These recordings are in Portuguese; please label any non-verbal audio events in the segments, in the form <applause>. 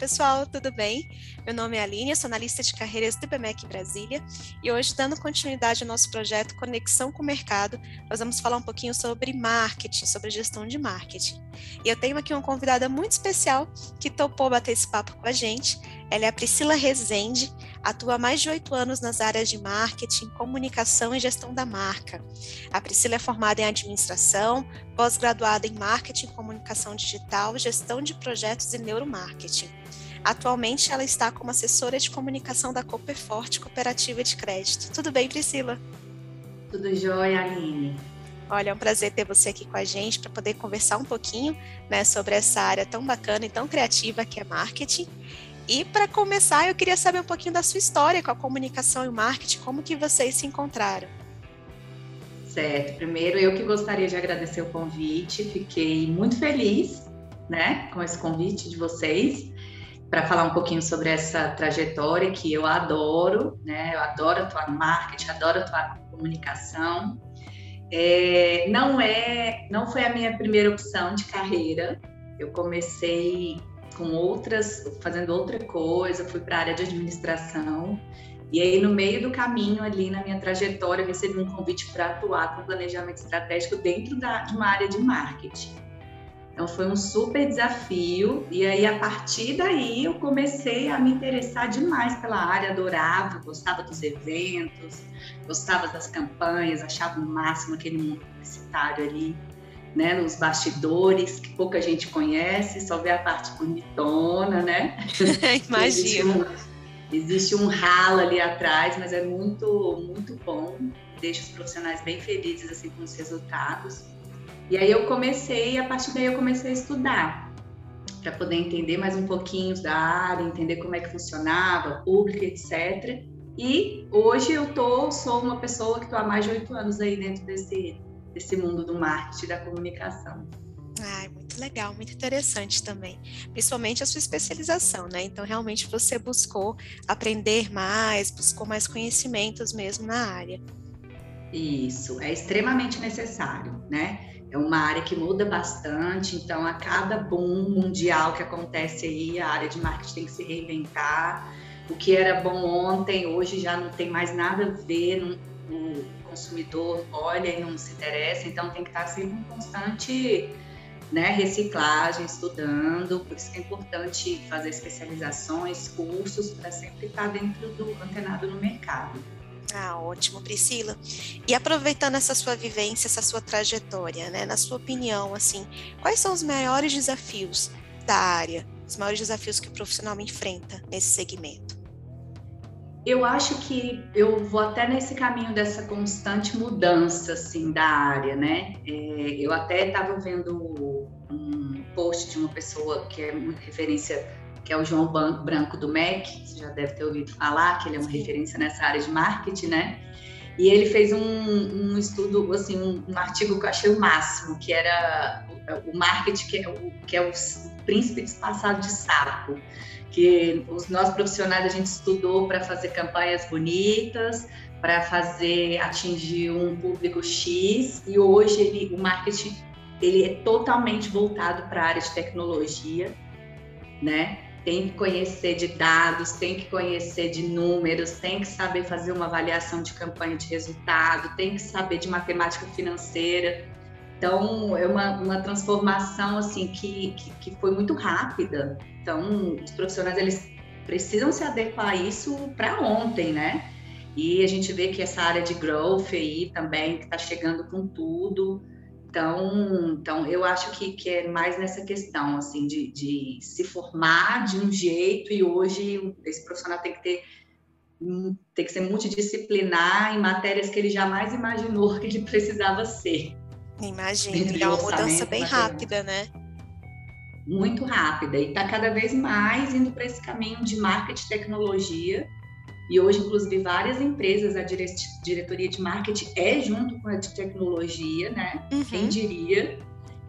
pessoal, tudo bem? Meu nome é Aline, sou analista de carreiras do BMEC Brasília e hoje, dando continuidade ao nosso projeto Conexão com o Mercado, nós vamos falar um pouquinho sobre marketing, sobre gestão de marketing. E eu tenho aqui uma convidada muito especial que topou bater esse papo com a gente. Ela é a Priscila Rezende, atua há mais de oito anos nas áreas de marketing, comunicação e gestão da marca. A Priscila é formada em administração, pós-graduada em marketing, comunicação digital, gestão de projetos e neuromarketing. Atualmente, ela está como assessora de comunicação da Cooperforte Cooperativa de Crédito. Tudo bem, Priscila? Tudo jóia, Aline. Olha, é um prazer ter você aqui com a gente para poder conversar um pouquinho né, sobre essa área tão bacana e tão criativa que é marketing. E para começar, eu queria saber um pouquinho da sua história com a comunicação e o marketing, como que vocês se encontraram. Certo. Primeiro, eu que gostaria de agradecer o convite. Fiquei muito feliz, né, com esse convite de vocês para falar um pouquinho sobre essa trajetória que eu adoro, né? Eu adoro atuar no marketing, adoro atuar com comunicação. É, não é, não foi a minha primeira opção de carreira. Eu comecei com outras, fazendo outra coisa, fui para a área de administração. E aí, no meio do caminho, ali na minha trajetória, eu recebi um convite para atuar com planejamento estratégico dentro da, de uma área de marketing. Então, foi um super desafio. E aí, a partir daí, eu comecei a me interessar demais pela área, adorava, gostava dos eventos, gostava das campanhas, achava o máximo aquele mundo publicitário ali né, nos bastidores, que pouca gente conhece, só vê a parte bonitona, né? <laughs> Imagino. existe, um, existe um ralo ali atrás, mas é muito, muito bom. Deixa os profissionais bem felizes assim com os resultados. E aí eu comecei, a partir daí eu comecei a estudar para poder entender mais um pouquinho da área, entender como é que funcionava, público, etc. E hoje eu tô, sou uma pessoa que estou há mais de oito anos aí dentro desse desse mundo do marketing da comunicação. Ah, muito legal, muito interessante também. Principalmente a sua especialização, né? Então, realmente você buscou aprender mais, buscou mais conhecimentos mesmo na área. Isso, é extremamente necessário, né? É uma área que muda bastante, então a cada boom mundial que acontece aí, a área de marketing tem que se reinventar. O que era bom ontem, hoje já não tem mais nada a ver, não, o consumidor olha e não se interessa, então tem que estar sempre em constante né, reciclagem, estudando, por isso que é importante fazer especializações, cursos, para sempre estar dentro do antenado no mercado. Ah, ótimo, Priscila. E aproveitando essa sua vivência, essa sua trajetória, né, na sua opinião, assim, quais são os maiores desafios da área, os maiores desafios que o profissional enfrenta nesse segmento? Eu acho que eu vou até nesse caminho dessa constante mudança assim da área, né? É, eu até estava vendo um post de uma pessoa que é muito referência, que é o João Branco do MEC, você já deve ter ouvido falar, que ele é uma Sim. referência nessa área de marketing, né? E ele fez um, um estudo, assim, um, um, artigo que eu achei o máximo, que era o, o marketing, que é o, que é o príncipe disfarçado de sapo que os nossos profissionais a gente estudou para fazer campanhas bonitas, para fazer atingir um público X e hoje ele, o marketing ele é totalmente voltado para a área de tecnologia, né? Tem que conhecer de dados, tem que conhecer de números, tem que saber fazer uma avaliação de campanha de resultado, tem que saber de matemática financeira. Então, é uma, uma transformação assim que, que, que, foi muito rápida. Então, os profissionais eles precisam se adequar a isso para ontem, né? E a gente vê que essa área de growth aí também está chegando com tudo. Então, então eu acho que, que é mais nessa questão assim de, de se formar de um jeito e hoje esse profissional tem que ter tem que ser multidisciplinar em matérias que ele jamais imaginou <laughs> que ele precisava ser. Imagina, é uma mudança bem rápida, né? Muito rápida e está cada vez mais indo para esse caminho de marketing e tecnologia. E hoje, inclusive, várias empresas, a dire diretoria de marketing é junto com a de tecnologia, né? Uhum. Quem diria?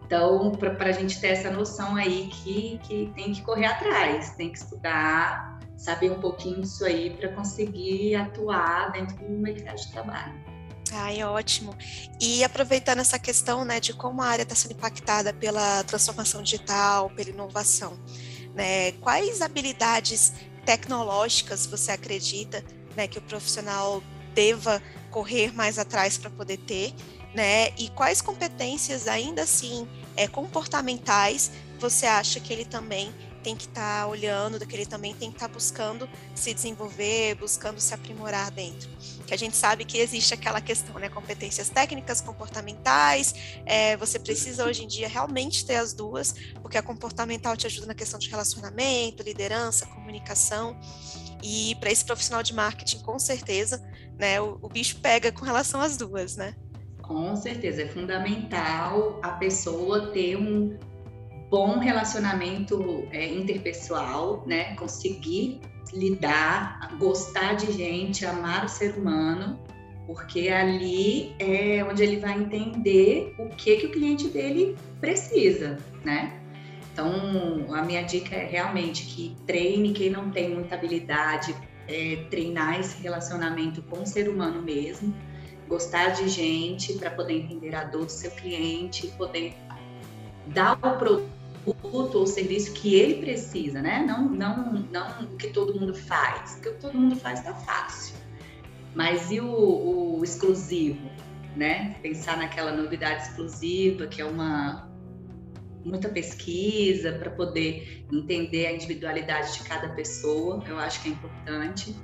Então, para a gente ter essa noção aí que, que tem que correr atrás, tem que estudar, saber um pouquinho disso aí para conseguir atuar dentro do mercado de trabalho. Ai, ótimo. E aproveitando essa questão né, de como a área está sendo impactada pela transformação digital, pela inovação, né? Quais habilidades tecnológicas você acredita né, que o profissional deva correr mais atrás para poder ter, né? E quais competências ainda assim é, comportamentais você acha que ele também tem que estar tá olhando, que ele também tem que estar tá buscando se desenvolver, buscando se aprimorar dentro. Que a gente sabe que existe aquela questão, né? Competências técnicas, comportamentais. É, você precisa hoje em dia realmente ter as duas, porque a comportamental te ajuda na questão de relacionamento, liderança, comunicação. E para esse profissional de marketing, com certeza, né, o, o bicho pega com relação às duas, né? Com certeza, é fundamental a pessoa ter um bom relacionamento é, interpessoal, né? Conseguir lidar, gostar de gente, amar o ser humano, porque ali é onde ele vai entender o que que o cliente dele precisa, né? Então, a minha dica é realmente que treine quem não tem muita habilidade, é, treinar esse relacionamento com o ser humano mesmo, gostar de gente para poder entender a dor do seu cliente, poder dar o produto ou serviço que ele precisa, né? Não, não, não o que todo mundo faz. O que todo mundo faz está fácil. Mas e o, o exclusivo, né? Pensar naquela novidade exclusiva, que é uma, muita pesquisa para poder entender a individualidade de cada pessoa, eu acho que é importante.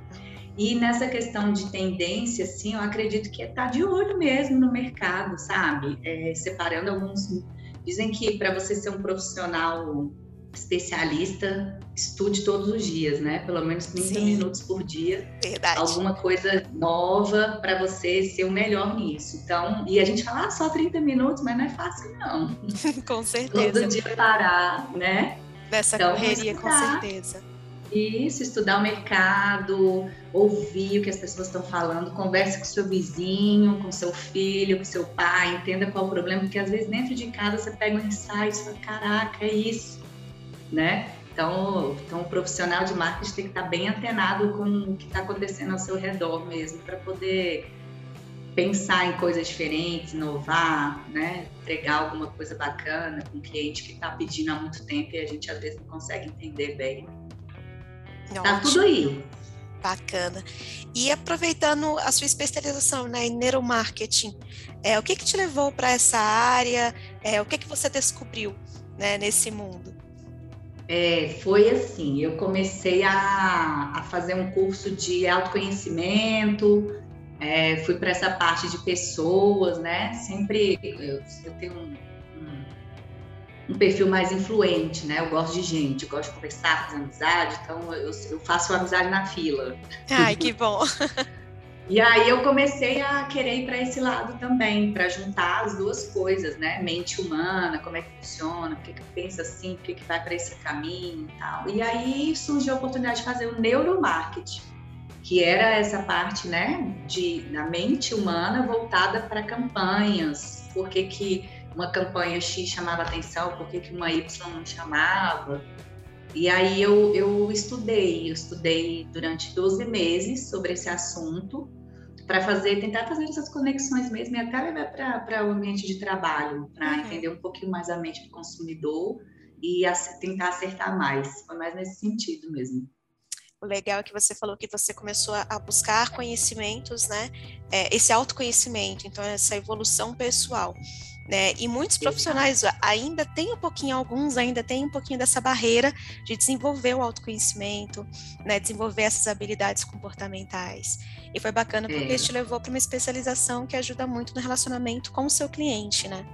E nessa questão de tendência, assim, eu acredito que é estar tá de olho mesmo no mercado, sabe? É, separando alguns. Dizem que para você ser um profissional especialista, estude todos os dias, né? Pelo menos 30 Sim. minutos por dia. Verdade. Alguma coisa nova para você ser o melhor nisso. Então, e a gente fala ah, só 30 minutos, mas não é fácil, não. <laughs> com certeza. Todo dia parar, né? Nessa então, correria, com certeza. Isso, estudar o mercado, ouvir o que as pessoas estão falando, converse com seu vizinho, com seu filho, com seu pai, entenda qual o problema, porque às vezes dentro de casa você pega um insight e fala, caraca, é isso né? Então, então, o profissional de marketing tem que estar bem antenado com o que está acontecendo ao seu redor mesmo, para poder pensar em coisas diferentes, inovar, né? entregar alguma coisa bacana com um cliente que está pedindo há muito tempo e a gente às vezes não consegue entender bem. Tá tudo aí. Bacana. E aproveitando a sua especialização né, em neuromarketing, é, o que, que te levou para essa área? É, o que, que você descobriu né, nesse mundo? É, foi assim, eu comecei a, a, fazer um curso de autoconhecimento, é, fui para essa parte de pessoas, né? Sempre eu, eu tenho um, um, perfil mais influente, né? Eu gosto de gente, gosto de conversar, fazer amizade, então eu, eu faço amizade na fila. Ai, que bom! E aí eu comecei a querer ir para esse lado também, para juntar as duas coisas, né? Mente humana, como é que funciona, por que, que pensa assim, por que, que vai para esse caminho e tal. E aí surgiu a oportunidade de fazer o neuromarketing, que era essa parte, né, de da mente humana voltada para campanhas. Por que, que uma campanha X chamava atenção, por que, que uma Y não chamava. E aí eu, eu estudei, eu estudei durante 12 meses sobre esse assunto para fazer, tentar fazer essas conexões mesmo e até levar para o ambiente de trabalho, para uhum. entender um pouquinho mais a mente do consumidor e tentar acertar mais. Foi mais nesse sentido mesmo. O legal é que você falou que você começou a buscar conhecimentos, né? É, esse autoconhecimento, então essa evolução pessoal. Né? E muitos profissionais ainda têm um pouquinho, alguns ainda têm um pouquinho dessa barreira de desenvolver o autoconhecimento, né? desenvolver essas habilidades comportamentais. E foi bacana porque é. te levou para uma especialização que ajuda muito no relacionamento com o seu cliente, né?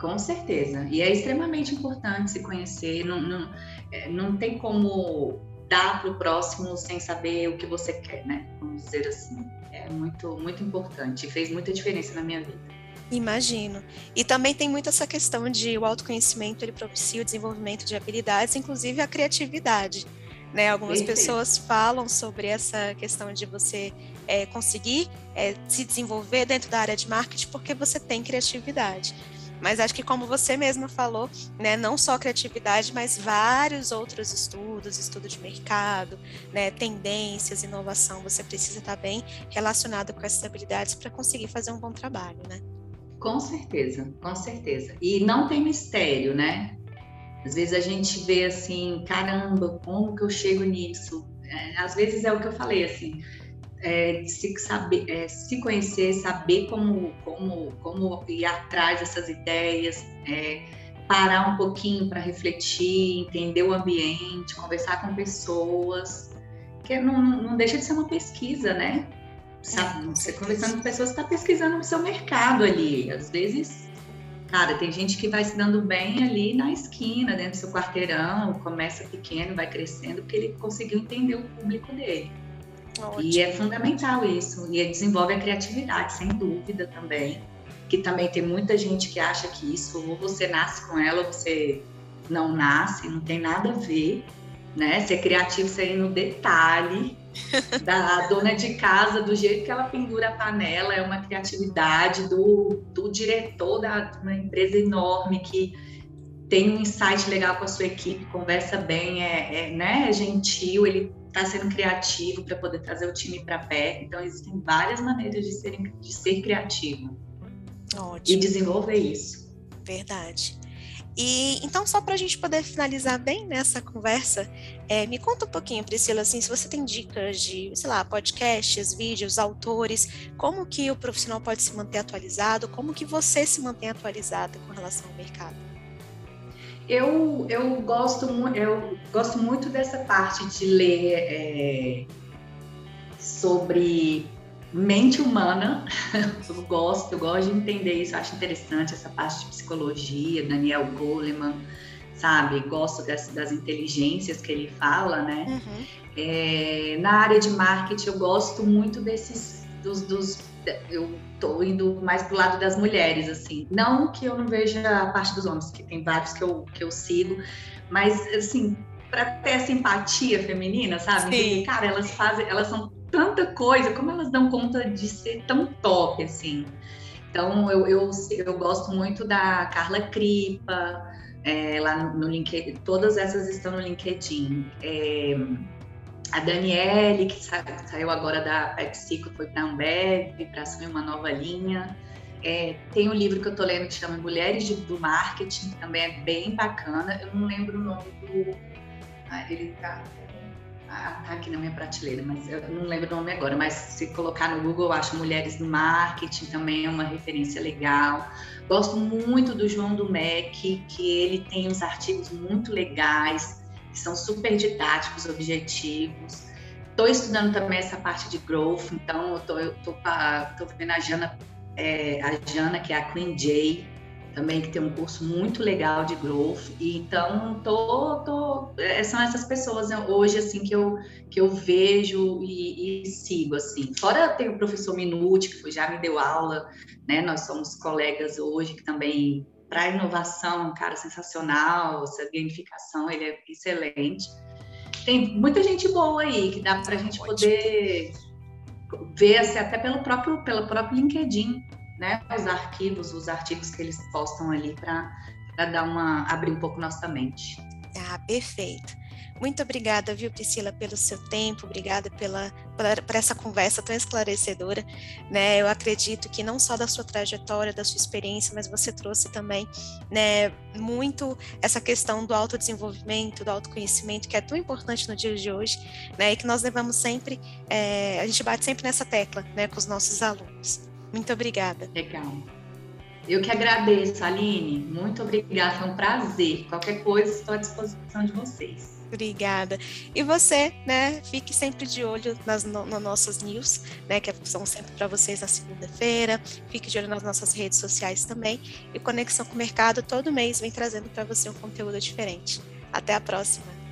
Com certeza. E é extremamente importante se conhecer. Não, não, é, não tem como dar para o próximo sem saber o que você quer, né? Vamos dizer assim. É muito, muito importante. Fez muita diferença na minha vida. Imagino. E também tem muito essa questão de o autoconhecimento, ele propicia o desenvolvimento de habilidades, inclusive a criatividade. Né? Algumas pessoas falam sobre essa questão de você é, conseguir é, se desenvolver dentro da área de marketing porque você tem criatividade. Mas acho que como você mesma falou, né, não só criatividade, mas vários outros estudos, estudo de mercado, né, tendências, inovação, você precisa estar bem relacionado com essas habilidades para conseguir fazer um bom trabalho, né? Com certeza, com certeza. E não tem mistério, né? Às vezes a gente vê assim, caramba, como que eu chego nisso? É, às vezes é o que eu falei, assim, é, se, saber, é, se conhecer, saber como, como, como ir atrás dessas ideias, é, parar um pouquinho para refletir, entender o ambiente, conversar com pessoas, que não, não deixa de ser uma pesquisa, né? Sabe, você conversando com pessoas, está pesquisando o seu mercado ali. Às vezes, cara, tem gente que vai se dando bem ali na esquina, dentro do seu quarteirão, começa pequeno, vai crescendo, porque ele conseguiu entender o público dele. Ótimo. E é fundamental isso. E desenvolve a criatividade, sem dúvida também. Que também tem muita gente que acha que isso, ou você nasce com ela, ou você não nasce, não tem nada a ver. Né? Ser criativo, você ir no detalhe <laughs> da dona de casa, do jeito que ela pendura a panela, é uma criatividade do, do diretor da uma empresa enorme que tem um insight legal com a sua equipe, conversa bem, é, é, né, é gentil, ele está sendo criativo para poder trazer o time para perto. Então, existem várias maneiras de ser, de ser criativo Ótimo. e desenvolver isso. Verdade. E então, só para a gente poder finalizar bem nessa conversa, é, me conta um pouquinho, Priscila, assim, se você tem dicas de, sei lá, podcasts, vídeos, autores, como que o profissional pode se manter atualizado, como que você se mantém atualizada com relação ao mercado? Eu, eu, gosto, eu gosto muito dessa parte de ler é, sobre mente humana. <laughs> Eu gosto, eu gosto de entender isso, acho interessante essa parte de psicologia, Daniel Goleman, sabe? Gosto das, das inteligências que ele fala, né? Uhum. É, na área de marketing, eu gosto muito desses, dos, dos eu tô indo mais pro lado das mulheres, assim. Não que eu não veja a parte dos homens, que tem vários que eu, que eu sigo, mas, assim, para ter essa empatia feminina, sabe? Sim. cara, elas fazem, elas são tanta coisa, como elas dão conta de ser tão top, assim. Então, eu, eu, eu gosto muito da Carla Cripa, é, lá no LinkedIn, todas essas estão no LinkedIn. É, a Daniele, que sa saiu agora da PepsiCo, foi para a Ambev, para assumir uma nova linha. É, tem um livro que eu estou lendo que chama Mulheres do Marketing, que também é bem bacana. Eu não lembro o nome do. Ah, ele está tá aqui na minha prateleira, mas eu não lembro o nome agora. Mas se colocar no Google, eu acho Mulheres do Marketing também é uma referência legal. Gosto muito do João do MEC, que ele tem uns artigos muito legais que são super didáticos, objetivos. Estou estudando também essa parte de growth, então eu tô, eu tô, tô vendo a Jana, é, a Jana, que é a Queen J, também que tem um curso muito legal de growth. E então tô, tô, são essas pessoas né, hoje assim que eu que eu vejo e, e, sigo assim. Fora tem o professor Minuti que já me deu aula, né? Nós somos colegas hoje que também para inovação, um cara sensacional, essa gamificação, ele é excelente. Tem muita gente boa aí que dá para a gente poder ver assim, até pelo próprio, pelo próprio LinkedIn, né? Os arquivos, os artigos que eles postam ali para dar uma abrir um pouco nossa mente. Ah, perfeito. Muito obrigada, viu, Priscila, pelo seu tempo, obrigada pela, pela, por essa conversa tão esclarecedora. Né? Eu acredito que não só da sua trajetória, da sua experiência, mas você trouxe também né, muito essa questão do autodesenvolvimento, do autoconhecimento, que é tão importante no dia de hoje, né? E que nós levamos sempre, é, a gente bate sempre nessa tecla né, com os nossos alunos. Muito obrigada. Legal. Eu que agradeço, Aline. Muito obrigada, foi um prazer. Qualquer coisa, estou à disposição de vocês. Obrigada. E você, né, fique sempre de olho nas no, no nossas news, né, que são sempre para vocês na segunda-feira. Fique de olho nas nossas redes sociais também. E Conexão com o Mercado todo mês vem trazendo para você um conteúdo diferente. Até a próxima.